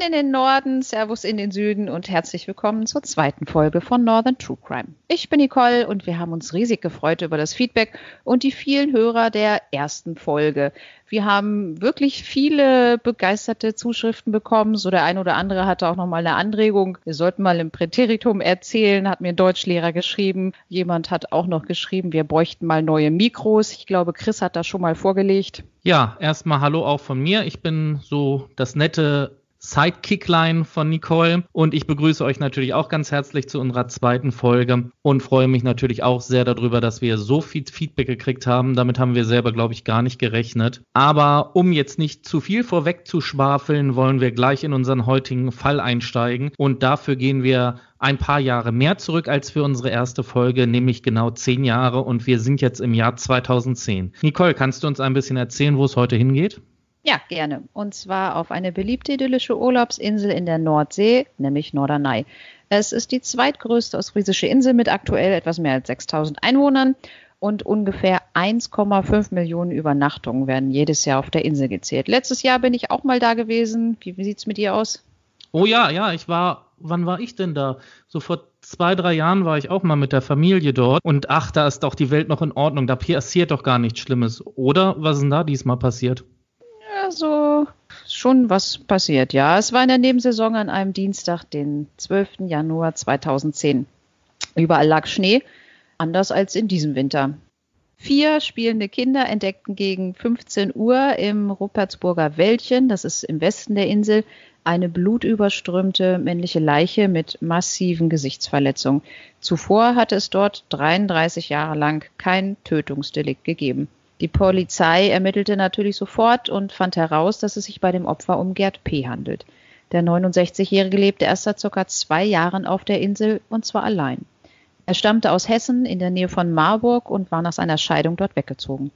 Moin in den Norden, Servus in den Süden und herzlich willkommen zur zweiten Folge von Northern True Crime. Ich bin Nicole und wir haben uns riesig gefreut über das Feedback und die vielen Hörer der ersten Folge. Wir haben wirklich viele begeisterte Zuschriften bekommen. So der ein oder andere hatte auch noch mal eine Anregung. Wir sollten mal im Präteritum erzählen, hat mir ein Deutschlehrer geschrieben. Jemand hat auch noch geschrieben, wir bräuchten mal neue Mikros. Ich glaube, Chris hat das schon mal vorgelegt. Ja, erstmal Hallo auch von mir. Ich bin so das nette Sidekickline von Nicole. Und ich begrüße euch natürlich auch ganz herzlich zu unserer zweiten Folge und freue mich natürlich auch sehr darüber, dass wir so viel Feedback gekriegt haben. Damit haben wir selber, glaube ich, gar nicht gerechnet. Aber um jetzt nicht zu viel vorweg zu schwafeln, wollen wir gleich in unseren heutigen Fall einsteigen. Und dafür gehen wir ein paar Jahre mehr zurück als für unsere erste Folge, nämlich genau zehn Jahre. Und wir sind jetzt im Jahr 2010. Nicole, kannst du uns ein bisschen erzählen, wo es heute hingeht? Ja, gerne. Und zwar auf eine beliebte idyllische Urlaubsinsel in der Nordsee, nämlich Norderney. Es ist die zweitgrößte ostfriesische Insel mit aktuell etwas mehr als 6000 Einwohnern und ungefähr 1,5 Millionen Übernachtungen werden jedes Jahr auf der Insel gezählt. Letztes Jahr bin ich auch mal da gewesen. Wie, wie sieht's mit dir aus? Oh ja, ja, ich war, wann war ich denn da? So vor zwei, drei Jahren war ich auch mal mit der Familie dort und ach, da ist doch die Welt noch in Ordnung, da passiert doch gar nichts Schlimmes. Oder was ist denn da diesmal passiert? So schon was passiert, ja. Es war in der Nebensaison an einem Dienstag, den 12. Januar 2010. Überall lag Schnee, anders als in diesem Winter. Vier spielende Kinder entdeckten gegen 15 Uhr im Rupertsburger Wäldchen, das ist im Westen der Insel, eine blutüberströmte männliche Leiche mit massiven Gesichtsverletzungen. Zuvor hatte es dort 33 Jahre lang kein Tötungsdelikt gegeben. Die Polizei ermittelte natürlich sofort und fand heraus, dass es sich bei dem Opfer um Gerd P. handelt. Der 69-Jährige lebte erst seit circa zwei Jahren auf der Insel und zwar allein. Er stammte aus Hessen in der Nähe von Marburg und war nach seiner Scheidung dort weggezogen.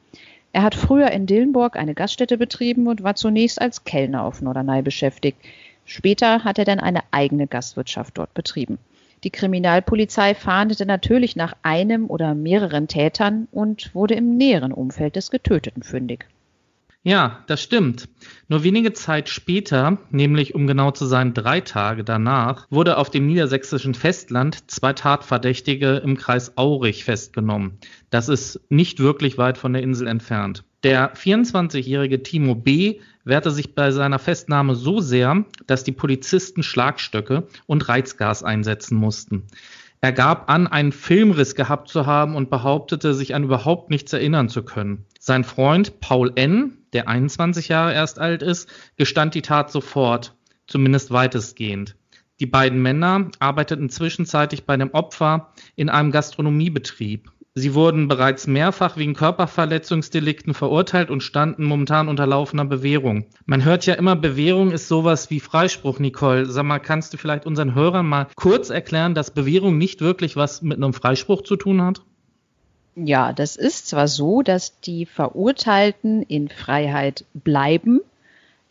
Er hat früher in Dillenburg eine Gaststätte betrieben und war zunächst als Kellner auf Norderney beschäftigt. Später hat er dann eine eigene Gastwirtschaft dort betrieben. Die Kriminalpolizei fahndete natürlich nach einem oder mehreren Tätern und wurde im näheren Umfeld des Getöteten fündig. Ja, das stimmt. Nur wenige Zeit später, nämlich um genau zu sein drei Tage danach, wurde auf dem niedersächsischen Festland zwei Tatverdächtige im Kreis Aurich festgenommen. Das ist nicht wirklich weit von der Insel entfernt. Der 24-jährige Timo B. wehrte sich bei seiner Festnahme so sehr, dass die Polizisten Schlagstöcke und Reizgas einsetzen mussten. Er gab an, einen Filmriss gehabt zu haben und behauptete, sich an überhaupt nichts erinnern zu können. Sein Freund Paul N., der 21 Jahre erst alt ist, gestand die Tat sofort, zumindest weitestgehend. Die beiden Männer arbeiteten zwischenzeitlich bei dem Opfer in einem Gastronomiebetrieb. Sie wurden bereits mehrfach wegen Körperverletzungsdelikten verurteilt und standen momentan unter laufender Bewährung. Man hört ja immer, Bewährung ist sowas wie Freispruch, Nicole. Sag mal, kannst du vielleicht unseren Hörern mal kurz erklären, dass Bewährung nicht wirklich was mit einem Freispruch zu tun hat? Ja, das ist zwar so, dass die Verurteilten in Freiheit bleiben,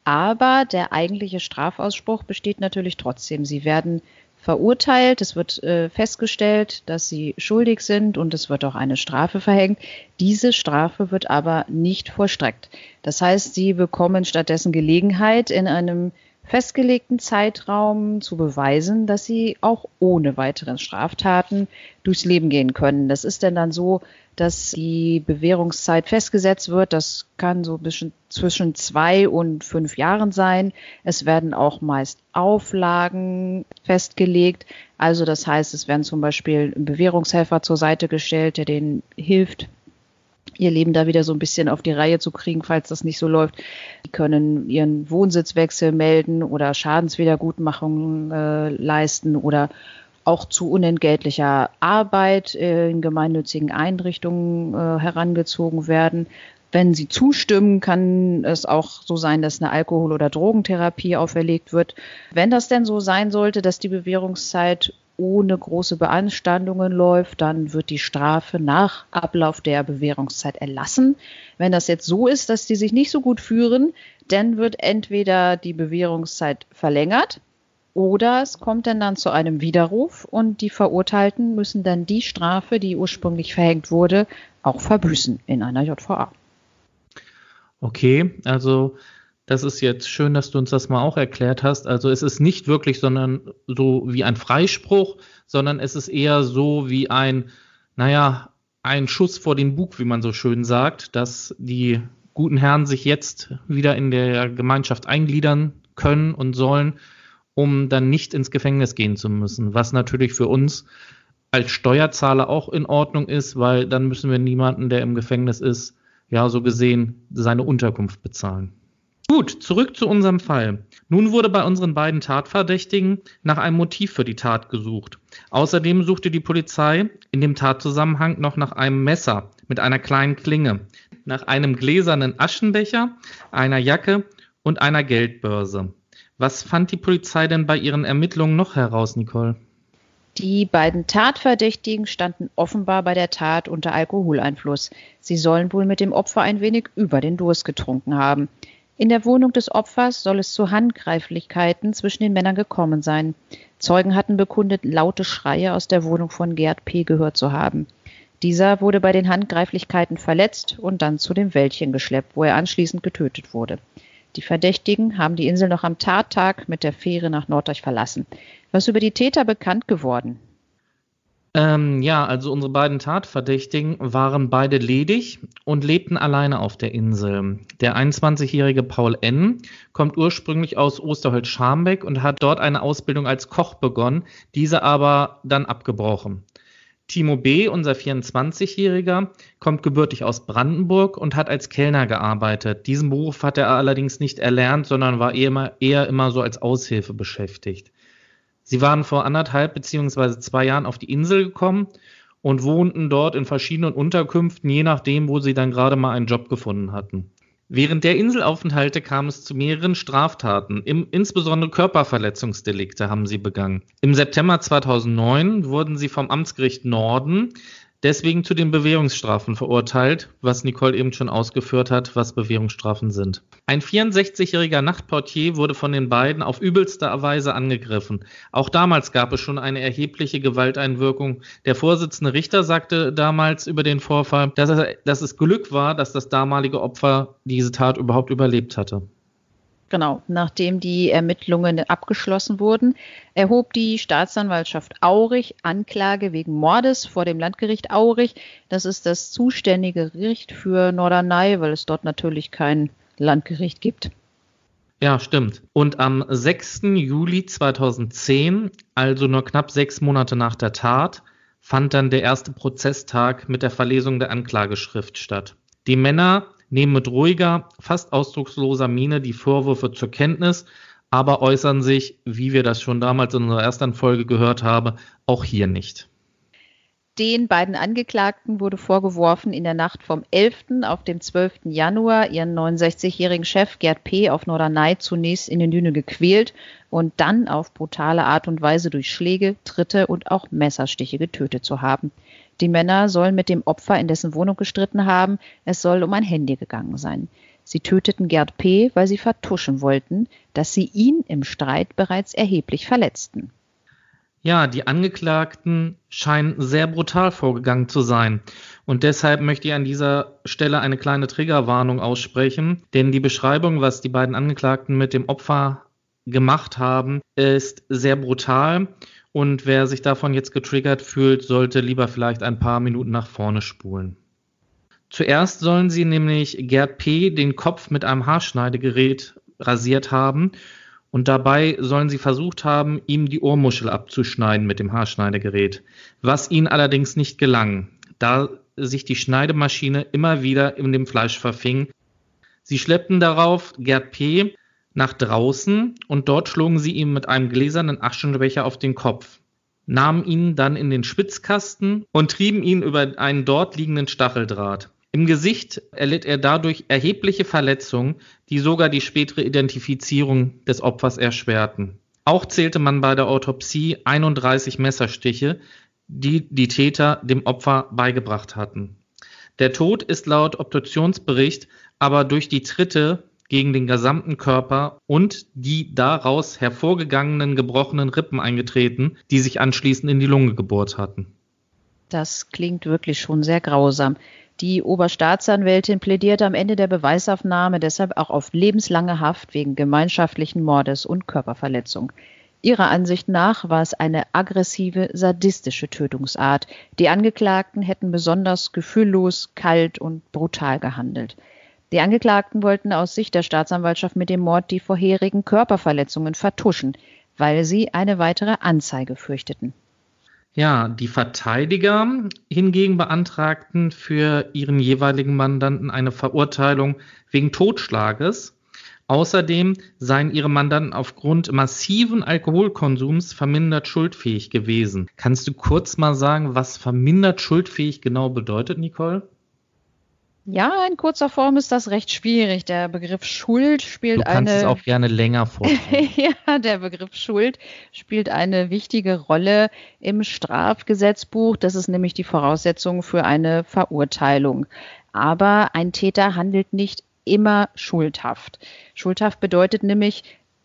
aber der eigentliche Strafausspruch besteht natürlich trotzdem. Sie werden verurteilt, es wird äh, festgestellt, dass sie schuldig sind und es wird auch eine Strafe verhängt. Diese Strafe wird aber nicht vollstreckt. Das heißt, sie bekommen stattdessen Gelegenheit, in einem festgelegten Zeitraum zu beweisen, dass sie auch ohne weiteren Straftaten durchs Leben gehen können. Das ist denn dann so, dass die Bewährungszeit festgesetzt wird. Das kann so zwischen zwei und fünf Jahren sein. Es werden auch meist Auflagen festgelegt. Also das heißt, es werden zum Beispiel Bewährungshelfer zur Seite gestellt, der denen hilft, ihr Leben da wieder so ein bisschen auf die Reihe zu kriegen, falls das nicht so läuft. Die können ihren Wohnsitzwechsel melden oder Schadenswiedergutmachung äh, leisten oder auch zu unentgeltlicher Arbeit in gemeinnützigen Einrichtungen äh, herangezogen werden. Wenn sie zustimmen, kann es auch so sein, dass eine Alkohol- oder Drogentherapie auferlegt wird. Wenn das denn so sein sollte, dass die Bewährungszeit ohne große Beanstandungen läuft, dann wird die Strafe nach Ablauf der Bewährungszeit erlassen. Wenn das jetzt so ist, dass die sich nicht so gut führen, dann wird entweder die Bewährungszeit verlängert oder es kommt dann, dann zu einem Widerruf und die Verurteilten müssen dann die Strafe, die ursprünglich verhängt wurde, auch verbüßen in einer JVA. Okay, also Das ist jetzt schön, dass du uns das mal auch erklärt hast. Also es ist nicht wirklich, sondern so wie ein Freispruch, sondern es ist eher so wie ein, naja, ein Schuss vor den Bug, wie man so schön sagt, dass die guten Herren sich jetzt wieder in der Gemeinschaft eingliedern können und sollen, um dann nicht ins Gefängnis gehen zu müssen. Was natürlich für uns als Steuerzahler auch in Ordnung ist, weil dann müssen wir niemanden, der im Gefängnis ist, ja, so gesehen, seine Unterkunft bezahlen. Gut, zurück zu unserem Fall. Nun wurde bei unseren beiden Tatverdächtigen nach einem Motiv für die Tat gesucht. Außerdem suchte die Polizei in dem Tatzusammenhang noch nach einem Messer mit einer kleinen Klinge, nach einem gläsernen Aschenbecher, einer Jacke und einer Geldbörse. Was fand die Polizei denn bei ihren Ermittlungen noch heraus, Nicole? Die beiden Tatverdächtigen standen offenbar bei der Tat unter Alkoholeinfluss. Sie sollen wohl mit dem Opfer ein wenig über den Durst getrunken haben. In der Wohnung des Opfers soll es zu Handgreiflichkeiten zwischen den Männern gekommen sein. Zeugen hatten bekundet, laute Schreie aus der Wohnung von Gerd P. gehört zu haben. Dieser wurde bei den Handgreiflichkeiten verletzt und dann zu dem Wäldchen geschleppt, wo er anschließend getötet wurde. Die Verdächtigen haben die Insel noch am Tattag mit der Fähre nach Norddeich verlassen. Was über die Täter bekannt geworden? Ähm, ja, also unsere beiden Tatverdächtigen waren beide ledig und lebten alleine auf der Insel. Der 21-jährige Paul N. kommt ursprünglich aus Osterholz-Scharmbeck und hat dort eine Ausbildung als Koch begonnen, diese aber dann abgebrochen. Timo B., unser 24-Jähriger, kommt gebürtig aus Brandenburg und hat als Kellner gearbeitet. Diesen Beruf hat er allerdings nicht erlernt, sondern war eher immer, eher immer so als Aushilfe beschäftigt. Sie waren vor anderthalb beziehungsweise zwei Jahren auf die Insel gekommen und wohnten dort in verschiedenen Unterkünften, je nachdem, wo sie dann gerade mal einen Job gefunden hatten. Während der Inselaufenthalte kam es zu mehreren Straftaten, im, insbesondere Körperverletzungsdelikte haben sie begangen. Im September 2009 wurden sie vom Amtsgericht Norden deswegen zu den Bewährungsstrafen verurteilt, was Nicole eben schon ausgeführt hat, was Bewährungsstrafen sind. Ein 64-jähriger Nachtportier wurde von den beiden auf übelste Weise angegriffen. Auch damals gab es schon eine erhebliche Gewalteinwirkung. Der Vorsitzende Richter sagte damals über den Vorfall, dass, er, dass es Glück war, dass das damalige Opfer diese Tat überhaupt überlebt hatte. Genau, nachdem die Ermittlungen abgeschlossen wurden, erhob die Staatsanwaltschaft Aurich Anklage wegen Mordes vor dem Landgericht Aurich. Das ist das zuständige Gericht für Norderney, weil es dort natürlich kein Landgericht gibt. Ja, stimmt. Und am 6. Juli 2010, also nur knapp sechs Monate nach der Tat, fand dann der erste Prozesstag mit der Verlesung der Anklageschrift statt. Die Männer nehmen mit ruhiger, fast ausdrucksloser Miene die Vorwürfe zur Kenntnis, aber äußern sich, wie wir das schon damals in unserer ersten Folge gehört haben, auch hier nicht. Den beiden Angeklagten wurde vorgeworfen, in der Nacht vom 11. auf dem 12. Januar ihren 69-jährigen Chef Gerd P. auf Norderney zunächst in den Düne gequält und dann auf brutale Art und Weise durch Schläge, Tritte und auch Messerstiche getötet zu haben. Die Männer sollen mit dem Opfer in dessen Wohnung gestritten haben. Es soll um ein Handy gegangen sein. Sie töteten Gerd P., weil sie vertuschen wollten, dass sie ihn im Streit bereits erheblich verletzten. Ja, die Angeklagten scheinen sehr brutal vorgegangen zu sein. Und deshalb möchte ich an dieser Stelle eine kleine Triggerwarnung aussprechen, denn die Beschreibung, was die beiden Angeklagten mit dem Opfer gemacht haben, ist sehr brutal und wer sich davon jetzt getriggert fühlt, sollte lieber vielleicht ein paar Minuten nach vorne spulen. Zuerst sollen sie nämlich Gerd P. den Kopf mit einem Haarschneidegerät rasiert haben und dabei sollen sie versucht haben, ihm die Ohrmuschel abzuschneiden mit dem Haarschneidegerät, was ihnen allerdings nicht gelang, da sich die Schneidemaschine immer wieder in dem Fleisch verfing. Sie schleppten darauf Gerd P nach draußen und dort schlugen sie ihm mit einem gläsernen Aschenbecher auf den Kopf, nahmen ihn dann in den Spitzkasten und trieben ihn über einen dort liegenden Stacheldraht. Im Gesicht erlitt er dadurch erhebliche Verletzungen, die sogar die spätere Identifizierung des Opfers erschwerten. Auch zählte man bei der Autopsie 31 Messerstiche, die die Täter dem Opfer beigebracht hatten. Der Tod ist laut Obduktionsbericht aber durch die Tritte gegen den gesamten Körper und die daraus hervorgegangenen gebrochenen Rippen eingetreten, die sich anschließend in die Lunge gebohrt hatten. Das klingt wirklich schon sehr grausam. Die Oberstaatsanwältin plädiert am Ende der Beweisaufnahme deshalb auch auf lebenslange Haft wegen gemeinschaftlichen Mordes und Körperverletzung. Ihrer Ansicht nach war es eine aggressive, sadistische Tötungsart. Die Angeklagten hätten besonders gefühllos, kalt und brutal gehandelt. Die Angeklagten wollten aus Sicht der Staatsanwaltschaft mit dem Mord die vorherigen Körperverletzungen vertuschen, weil sie eine weitere Anzeige fürchteten. Ja, die Verteidiger hingegen beantragten für ihren jeweiligen Mandanten eine Verurteilung wegen Totschlages Außerdem seien ihre Mandanten aufgrund massiven Alkoholkonsums vermindert schuldfähig gewesen. Kannst du kurz mal sagen, was vermindert schuldfähig genau bedeutet, Nicole? Ja, in kurzer Form ist das recht schwierig. Der Begriff Schuld spielt du kannst eine. es auch gerne länger vorstellen. ja, der Begriff Schuld spielt eine wichtige Rolle im Strafgesetzbuch. Das ist nämlich die Voraussetzung für eine Verurteilung. Aber ein Täter handelt nicht immer schuldhaft. Schuldhaft bedeutet nämlich,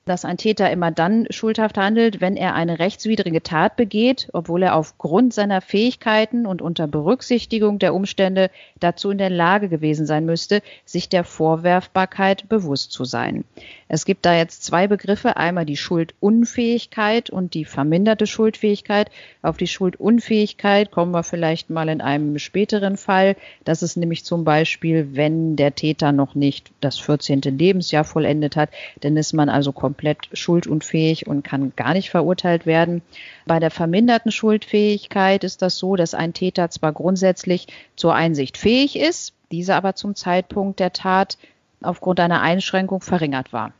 dass ein Täter immer dann schuldhaft handelt, wenn er eine rechtswidrige Tat begeht, obwohl er aufgrund seiner Fähigkeiten und unter Berücksichtigung der Umstände dazu in der Lage gewesen sein müsste, sich der Vorwerfbarkeit bewusst zu sein. Es gibt da jetzt zwei Begriffe, einmal die Schuldunfähigkeit und die verminderte Schuldfähigkeit. Auf die Schuldunfähigkeit kommen wir vielleicht mal in einem späteren Fall. Das ist nämlich zum Beispiel, wenn der Täter noch nicht das 14. Lebensjahr vollendet hat, dann ist man also komplett schuldunfähig und kann gar nicht verurteilt werden. Bei der verminderten Schuldfähigkeit ist das so, dass ein Täter zwar grundsätzlich zur Einsicht fähig ist, diese aber zum Zeitpunkt der Tat aufgrund einer Einschränkung verringert war.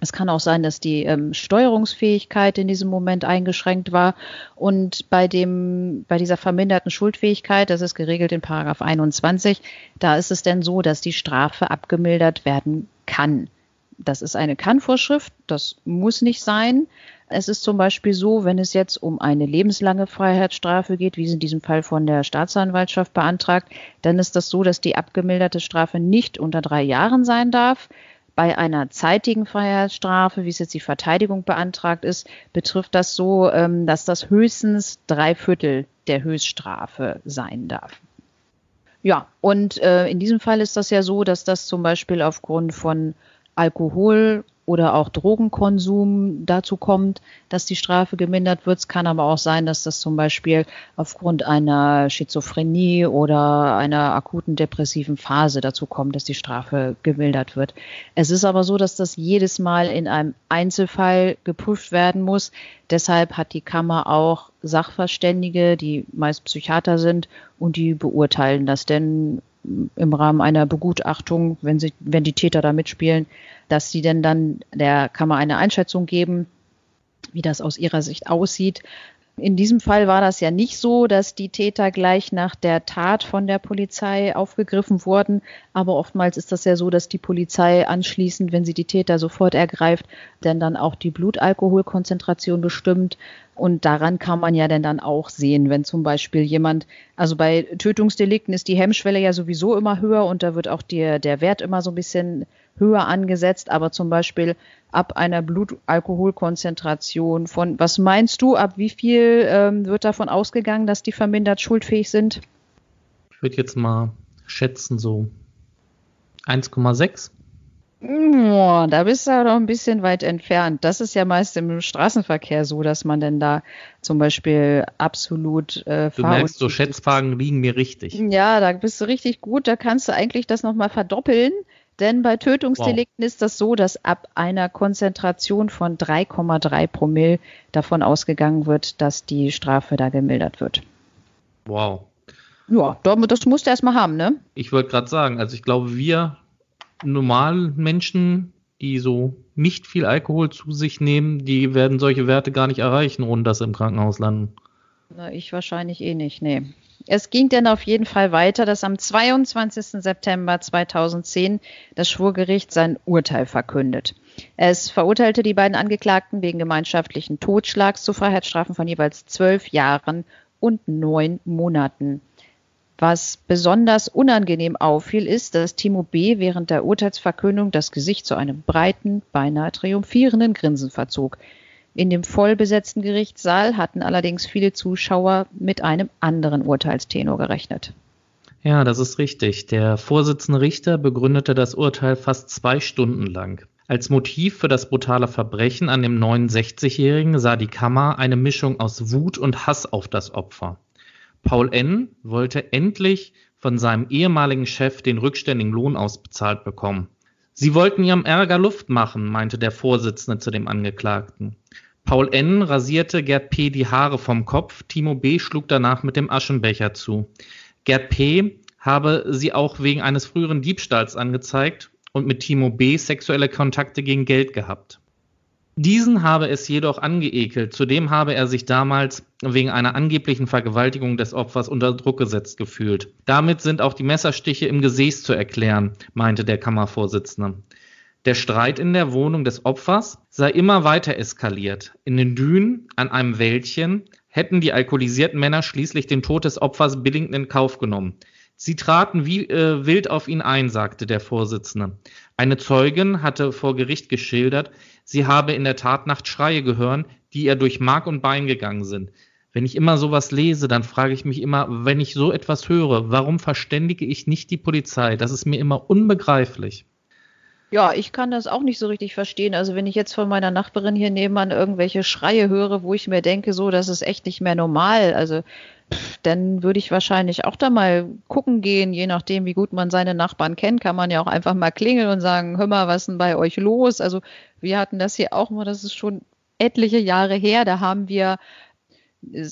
Es kann auch sein, dass die ähm, Steuerungsfähigkeit in diesem Moment eingeschränkt war. Und bei dem, bei dieser verminderten Schuldfähigkeit, das ist geregelt in Paragraph 21, da ist es denn so, dass die Strafe abgemildert werden kann. Das ist eine Kann-Vorschrift, das muss nicht sein. Es ist zum Beispiel so, wenn es jetzt um eine lebenslange Freiheitsstrafe geht, wie es in diesem Fall von der Staatsanwaltschaft beantragt, dann ist das so, dass die abgemilderte Strafe nicht unter drei Jahren sein darf. Bei einer zeitigen Freiheitsstrafe, wie es jetzt die Verteidigung beantragt ist, betrifft das so, ähm, dass das höchstens drei Viertel der Höchststrafe sein darf. Ja, und äh, in diesem Fall ist das ja so, dass das zum Beispiel aufgrund von Alkohol oder auch Drogenkonsum dazu kommt, dass die Strafe gemindert wird. Es kann aber auch sein, dass das zum Beispiel aufgrund einer Schizophrenie oder einer akuten depressiven Phase dazu kommt, dass die Strafe gemildert wird. Es ist aber so, dass das jedes Mal in einem Einzelfall geprüft werden muss. Deshalb hat die Kammer auch Sachverständige, die meist Psychiater sind und die beurteilen das. Denn im Rahmen einer Begutachtung, wenn sie, wenn die Täter da mitspielen, dass sie denn dann der Kammer eine Einschätzung geben, wie das aus ihrer Sicht aussieht. In diesem Fall war das ja nicht so, dass die Täter gleich nach der Tat von der Polizei aufgegriffen wurden. Aber oftmals ist das ja so, dass die Polizei anschließend, wenn sie die Täter sofort ergreift, dann dann auch die Blutalkoholkonzentration bestimmt. Und daran kann man ja denn dann auch sehen, wenn zum Beispiel jemand, also bei Tötungsdelikten ist die Hemmschwelle ja sowieso immer höher und da wird auch der, der Wert immer so ein bisschen höher angesetzt, aber zum Beispiel ab einer Blutalkoholkonzentration von, was meinst du, ab wie viel ähm, wird davon ausgegangen, dass die vermindert schuldfähig sind? Ich würde jetzt mal schätzen, so 1,6. Oh, da bist du ja noch ein bisschen weit entfernt. Das ist ja meist im Straßenverkehr so, dass man denn da zum Beispiel absolut äh, Du merkst, so Schätzfragen liegen mir richtig. Ja, da bist du richtig gut. Da kannst du eigentlich das nochmal verdoppeln. Denn bei Tötungsdelikten wow. ist das so, dass ab einer Konzentration von 3,3 Promille davon ausgegangen wird, dass die Strafe da gemildert wird. Wow. Ja, das musst du erstmal haben, ne? Ich wollte gerade sagen, also ich glaube, wir normalen Menschen, die so nicht viel Alkohol zu sich nehmen, die werden solche Werte gar nicht erreichen, ohne dass sie im Krankenhaus landen. Na, ich wahrscheinlich eh nicht, nee. Es ging dann auf jeden Fall weiter, dass am 22. September 2010 das Schwurgericht sein Urteil verkündet. Es verurteilte die beiden Angeklagten wegen gemeinschaftlichen Totschlags zu Freiheitsstrafen von jeweils zwölf Jahren und neun Monaten. Was besonders unangenehm auffiel, ist, dass Timo B. während der Urteilsverkündung das Gesicht zu einem breiten, beinahe triumphierenden Grinsen verzog. In dem vollbesetzten Gerichtssaal hatten allerdings viele Zuschauer mit einem anderen Urteilstenor gerechnet. Ja, das ist richtig. Der Vorsitzende Richter begründete das Urteil fast zwei Stunden lang. Als Motiv für das brutale Verbrechen an dem 69-Jährigen sah die Kammer eine Mischung aus Wut und Hass auf das Opfer. Paul N. wollte endlich von seinem ehemaligen Chef den rückständigen Lohn ausbezahlt bekommen. Sie wollten ihrem Ärger Luft machen, meinte der Vorsitzende zu dem Angeklagten. Paul N. rasierte Gerd P. die Haare vom Kopf, Timo B. schlug danach mit dem Aschenbecher zu. Gerd P. habe sie auch wegen eines früheren Diebstahls angezeigt und mit Timo B. sexuelle Kontakte gegen Geld gehabt. Diesen habe es jedoch angeekelt. Zudem habe er sich damals wegen einer angeblichen Vergewaltigung des Opfers unter Druck gesetzt gefühlt. Damit sind auch die Messerstiche im Gesäß zu erklären, meinte der Kammervorsitzende. Der Streit in der Wohnung des Opfers sei immer weiter eskaliert. In den Dünen an einem Wäldchen hätten die alkoholisierten Männer schließlich den Tod des Opfers billigend in Kauf genommen. Sie traten wie äh, wild auf ihn ein, sagte der Vorsitzende. Eine Zeugin hatte vor Gericht geschildert, sie habe in der Tatnacht Schreie gehört, die ihr durch Mark und Bein gegangen sind. Wenn ich immer sowas lese, dann frage ich mich immer, wenn ich so etwas höre, warum verständige ich nicht die Polizei? Das ist mir immer unbegreiflich. Ja, ich kann das auch nicht so richtig verstehen. Also wenn ich jetzt von meiner Nachbarin hier nebenan irgendwelche Schreie höre, wo ich mir denke, so, das ist echt nicht mehr normal. Also pff, dann würde ich wahrscheinlich auch da mal gucken gehen, je nachdem, wie gut man seine Nachbarn kennt, kann man ja auch einfach mal klingeln und sagen, hör mal, was ist denn bei euch los? Also wir hatten das hier auch mal, das ist schon etliche Jahre her, da haben wir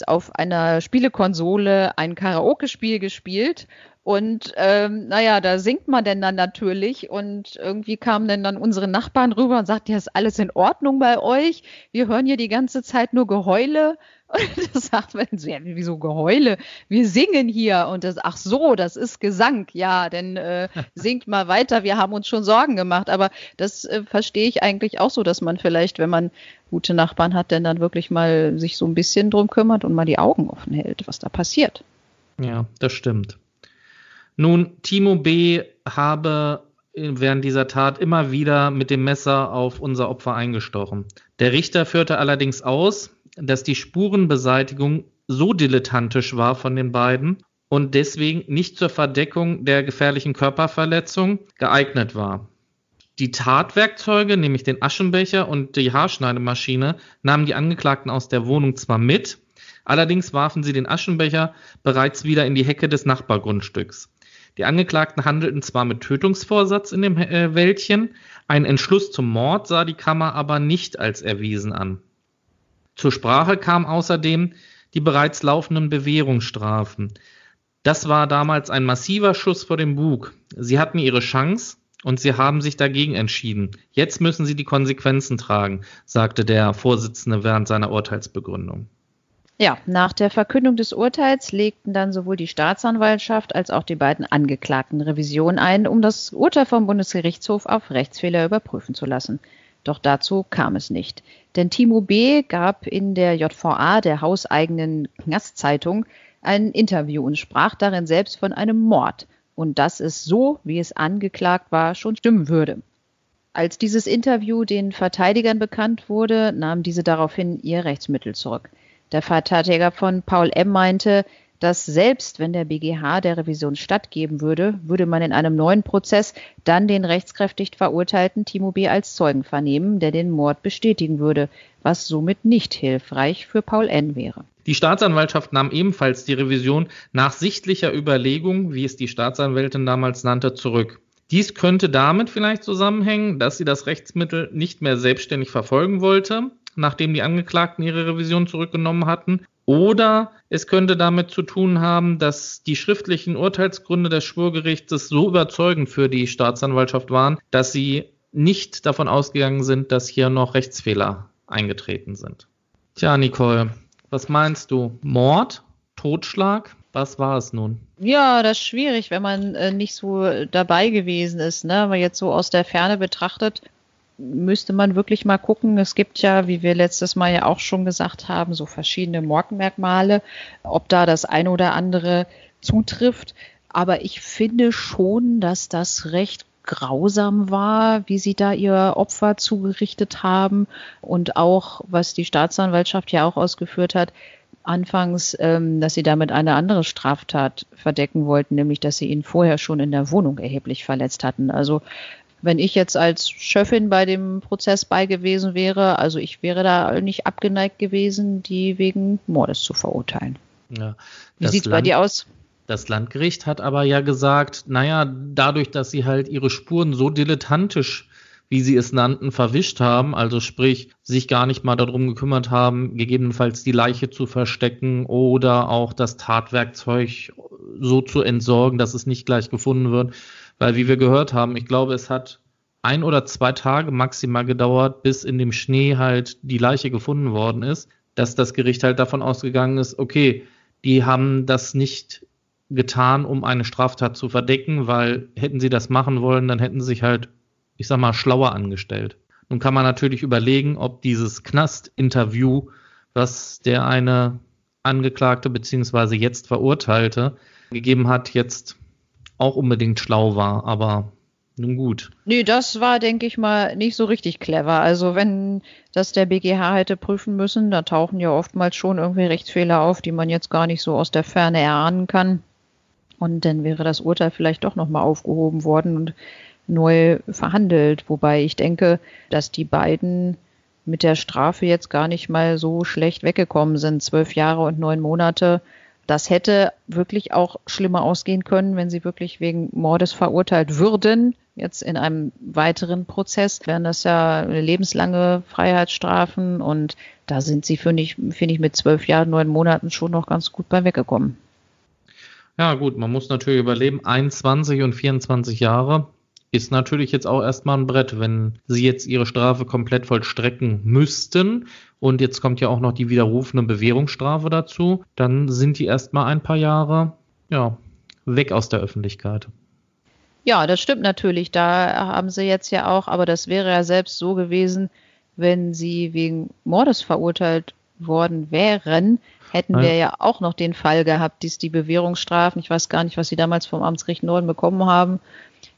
auf einer Spielekonsole ein Karaoke-Spiel gespielt und ähm, naja, da singt man denn dann natürlich und irgendwie kamen dann dann unsere Nachbarn rüber und sagten, ja, ist alles in Ordnung bei euch? Wir hören hier die ganze Zeit nur Geheule. Und das sagt man so, ja, wieso Geheule? Wir singen hier und das, ach so, das ist Gesang. Ja, denn äh, singt mal weiter, wir haben uns schon Sorgen gemacht. Aber das äh, verstehe ich eigentlich auch so, dass man vielleicht, wenn man gute Nachbarn hat, denn dann wirklich mal sich so ein bisschen drum kümmert und mal die Augen offen hält, was da passiert. Ja, das stimmt. Nun, Timo B. habe während dieser Tat immer wieder mit dem Messer auf unser Opfer eingestochen. Der Richter führte allerdings aus, dass die Spurenbeseitigung so dilettantisch war von den beiden und deswegen nicht zur Verdeckung der gefährlichen Körperverletzung geeignet war. Die Tatwerkzeuge, nämlich den Aschenbecher und die Haarschneidemaschine, nahmen die Angeklagten aus der Wohnung zwar mit, allerdings warfen sie den Aschenbecher bereits wieder in die Hecke des Nachbargrundstücks. Die Angeklagten handelten zwar mit Tötungsvorsatz in dem äh, Wäldchen, ein Entschluss zum Mord sah die Kammer aber nicht als erwiesen an. Zur Sprache kam außerdem die bereits laufenden Bewährungsstrafen. Das war damals ein massiver Schuss vor dem Bug. Sie hatten ihre Chance und sie haben sich dagegen entschieden. Jetzt müssen sie die Konsequenzen tragen, sagte der Vorsitzende während seiner Urteilsbegründung. Ja, nach der Verkündung des Urteils legten dann sowohl die Staatsanwaltschaft als auch die beiden Angeklagten Revision ein, um das Urteil vom Bundesgerichtshof auf Rechtsfehler überprüfen zu lassen. Doch dazu kam es nicht. Denn Timo B. gab in der JVA, der hauseigenen Knastzeitung, ein Interview und sprach darin selbst von einem Mord und dass es so, wie es angeklagt war, schon stimmen würde. Als dieses Interview den Verteidigern bekannt wurde, nahmen diese daraufhin ihr Rechtsmittel zurück. Der Verteidiger von Paul M. meinte, dass selbst wenn der BGH der Revision stattgeben würde, würde man in einem neuen Prozess dann den rechtskräftig verurteilten Timo B. als Zeugen vernehmen, der den Mord bestätigen würde, was somit nicht hilfreich für Paul N. wäre. Die Staatsanwaltschaft nahm ebenfalls die Revision nach sichtlicher Überlegung, wie es die Staatsanwältin damals nannte, zurück. Dies könnte damit vielleicht zusammenhängen, dass sie das Rechtsmittel nicht mehr selbstständig verfolgen wollte, nachdem die Angeklagten ihre Revision zurückgenommen hatten. Oder es könnte damit zu tun haben, dass die schriftlichen Urteilsgründe des Schwurgerichtes so überzeugend für die Staatsanwaltschaft waren, dass sie nicht davon ausgegangen sind, dass hier noch Rechtsfehler eingetreten sind. Tja, Nicole, was meinst du? Mord? Totschlag? Was war es nun? Ja, das ist schwierig, wenn man äh, nicht so dabei gewesen ist. Ne? Aber jetzt so aus der Ferne betrachtet, müsste man wirklich mal gucken. Es gibt ja, wie wir letztes Mal ja auch schon gesagt haben, so verschiedene Morgenmerkmale, ob da das eine oder andere zutrifft. Aber ich finde schon, dass das recht grausam war, wie sie da ihr Opfer zugerichtet haben und auch, was die Staatsanwaltschaft ja auch ausgeführt hat, anfangs, ähm, dass sie damit eine andere Straftat verdecken wollten, nämlich dass sie ihn vorher schon in der Wohnung erheblich verletzt hatten. Also wenn ich jetzt als Chefin bei dem Prozess bei gewesen wäre, also ich wäre da nicht abgeneigt gewesen, die wegen Mordes zu verurteilen. Ja, Wie sieht es bei dir aus? Das Landgericht hat aber ja gesagt, naja, dadurch, dass sie halt ihre Spuren so dilettantisch, wie sie es nannten, verwischt haben, also sprich, sich gar nicht mal darum gekümmert haben, gegebenenfalls die Leiche zu verstecken oder auch das Tatwerkzeug so zu entsorgen, dass es nicht gleich gefunden wird. Weil, wie wir gehört haben, ich glaube, es hat ein oder zwei Tage maximal gedauert, bis in dem Schnee halt die Leiche gefunden worden ist, dass das Gericht halt davon ausgegangen ist, okay, die haben das nicht getan, um eine Straftat zu verdecken, weil hätten sie das machen wollen, dann hätten sie sich halt, ich sag mal, schlauer angestellt. Nun kann man natürlich überlegen, ob dieses Knast-Interview, was der eine Angeklagte beziehungsweise jetzt Verurteilte gegeben hat, jetzt auch unbedingt schlau war, aber nun gut. Nee, das war, denke ich mal, nicht so richtig clever. Also wenn das der BGH hätte prüfen müssen, da tauchen ja oftmals schon irgendwie Rechtsfehler auf, die man jetzt gar nicht so aus der Ferne erahnen kann. Und dann wäre das Urteil vielleicht doch nochmal aufgehoben worden und neu verhandelt. Wobei ich denke, dass die beiden mit der Strafe jetzt gar nicht mal so schlecht weggekommen sind. Zwölf Jahre und neun Monate. Das hätte wirklich auch schlimmer ausgehen können, wenn sie wirklich wegen Mordes verurteilt würden. Jetzt in einem weiteren Prozess wären das ja lebenslange Freiheitsstrafen und da sind sie, finde ich, finde ich, mit zwölf Jahren, neun Monaten schon noch ganz gut bei weggekommen. Ja, gut, man muss natürlich überleben. 21 und 24 Jahre ist natürlich jetzt auch erstmal ein Brett, wenn sie jetzt ihre Strafe komplett vollstrecken müssten. Und jetzt kommt ja auch noch die widerrufene Bewährungsstrafe dazu. Dann sind die erstmal ein paar Jahre, ja, weg aus der Öffentlichkeit. Ja, das stimmt natürlich. Da haben sie jetzt ja auch, aber das wäre ja selbst so gewesen, wenn sie wegen Mordes verurteilt worden wären, hätten wir ja auch noch den Fall gehabt, dass die Bewährungsstrafen, ich weiß gar nicht, was sie damals vom Amtsgericht Norden bekommen haben,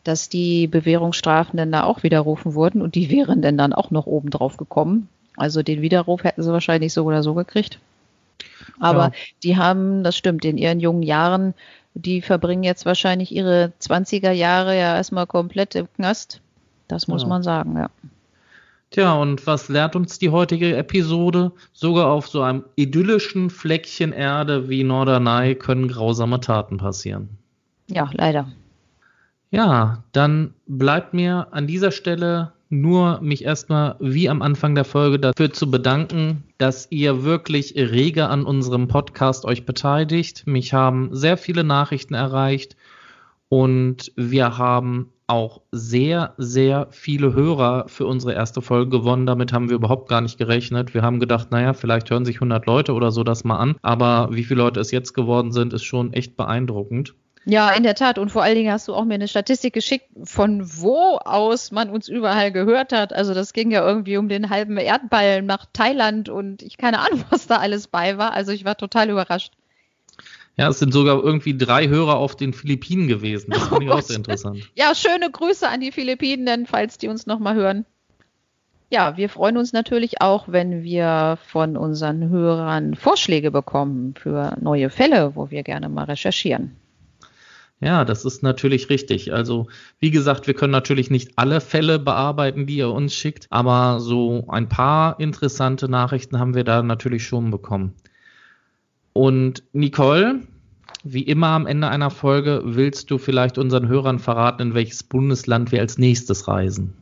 dass die Bewährungsstrafen dann da auch widerrufen wurden und die wären dann dann auch noch oben drauf gekommen. Also den Widerruf hätten sie wahrscheinlich so oder so gekriegt. Aber ja. die haben, das stimmt, in ihren jungen Jahren, die verbringen jetzt wahrscheinlich ihre 20er Jahre ja erstmal komplett im Knast. Das muss ja. man sagen, ja. Tja, und was lehrt uns die heutige Episode? Sogar auf so einem idyllischen Fleckchen Erde wie Norderney können grausame Taten passieren. Ja, leider. Ja, dann bleibt mir an dieser Stelle nur mich erstmal wie am Anfang der Folge dafür zu bedanken, dass ihr wirklich rege an unserem Podcast euch beteiligt. Mich haben sehr viele Nachrichten erreicht und wir haben auch sehr, sehr viele Hörer für unsere erste Folge gewonnen. Damit haben wir überhaupt gar nicht gerechnet. Wir haben gedacht, naja, vielleicht hören sich 100 Leute oder so das mal an. Aber wie viele Leute es jetzt geworden sind, ist schon echt beeindruckend. Ja, in der Tat. Und vor allen Dingen hast du auch mir eine Statistik geschickt, von wo aus man uns überall gehört hat. Also das ging ja irgendwie um den halben Erdball nach Thailand und ich keine Ahnung, was da alles bei war. Also ich war total überrascht. Ja, es sind sogar irgendwie drei Hörer auf den Philippinen gewesen. Das fand ich auch sehr interessant. Ja, schöne Grüße an die Philippinen, falls die uns nochmal hören. Ja, wir freuen uns natürlich auch, wenn wir von unseren Hörern Vorschläge bekommen für neue Fälle, wo wir gerne mal recherchieren. Ja, das ist natürlich richtig. Also, wie gesagt, wir können natürlich nicht alle Fälle bearbeiten, die ihr uns schickt, aber so ein paar interessante Nachrichten haben wir da natürlich schon bekommen. Und Nicole, wie immer am Ende einer Folge, willst du vielleicht unseren Hörern verraten, in welches Bundesland wir als nächstes reisen?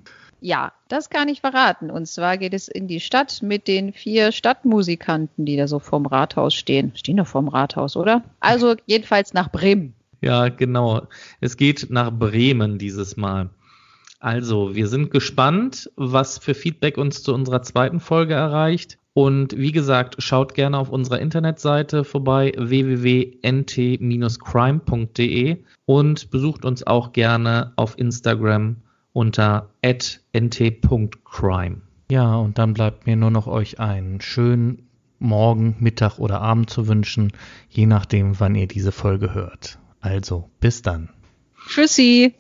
Ja, das kann ich verraten. Und zwar geht es in die Stadt mit den vier Stadtmusikanten, die da so vorm Rathaus stehen. Stehen doch vorm Rathaus, oder? Also jedenfalls nach Bremen. Ja, genau. Es geht nach Bremen dieses Mal. Also, wir sind gespannt, was für Feedback uns zu unserer zweiten Folge erreicht. Und wie gesagt, schaut gerne auf unserer Internetseite vorbei www.nt-crime.de und besucht uns auch gerne auf Instagram unter nt.crime. Ja, und dann bleibt mir nur noch euch einen schönen Morgen, Mittag oder Abend zu wünschen, je nachdem, wann ihr diese Folge hört. Also, bis dann. Tschüssi.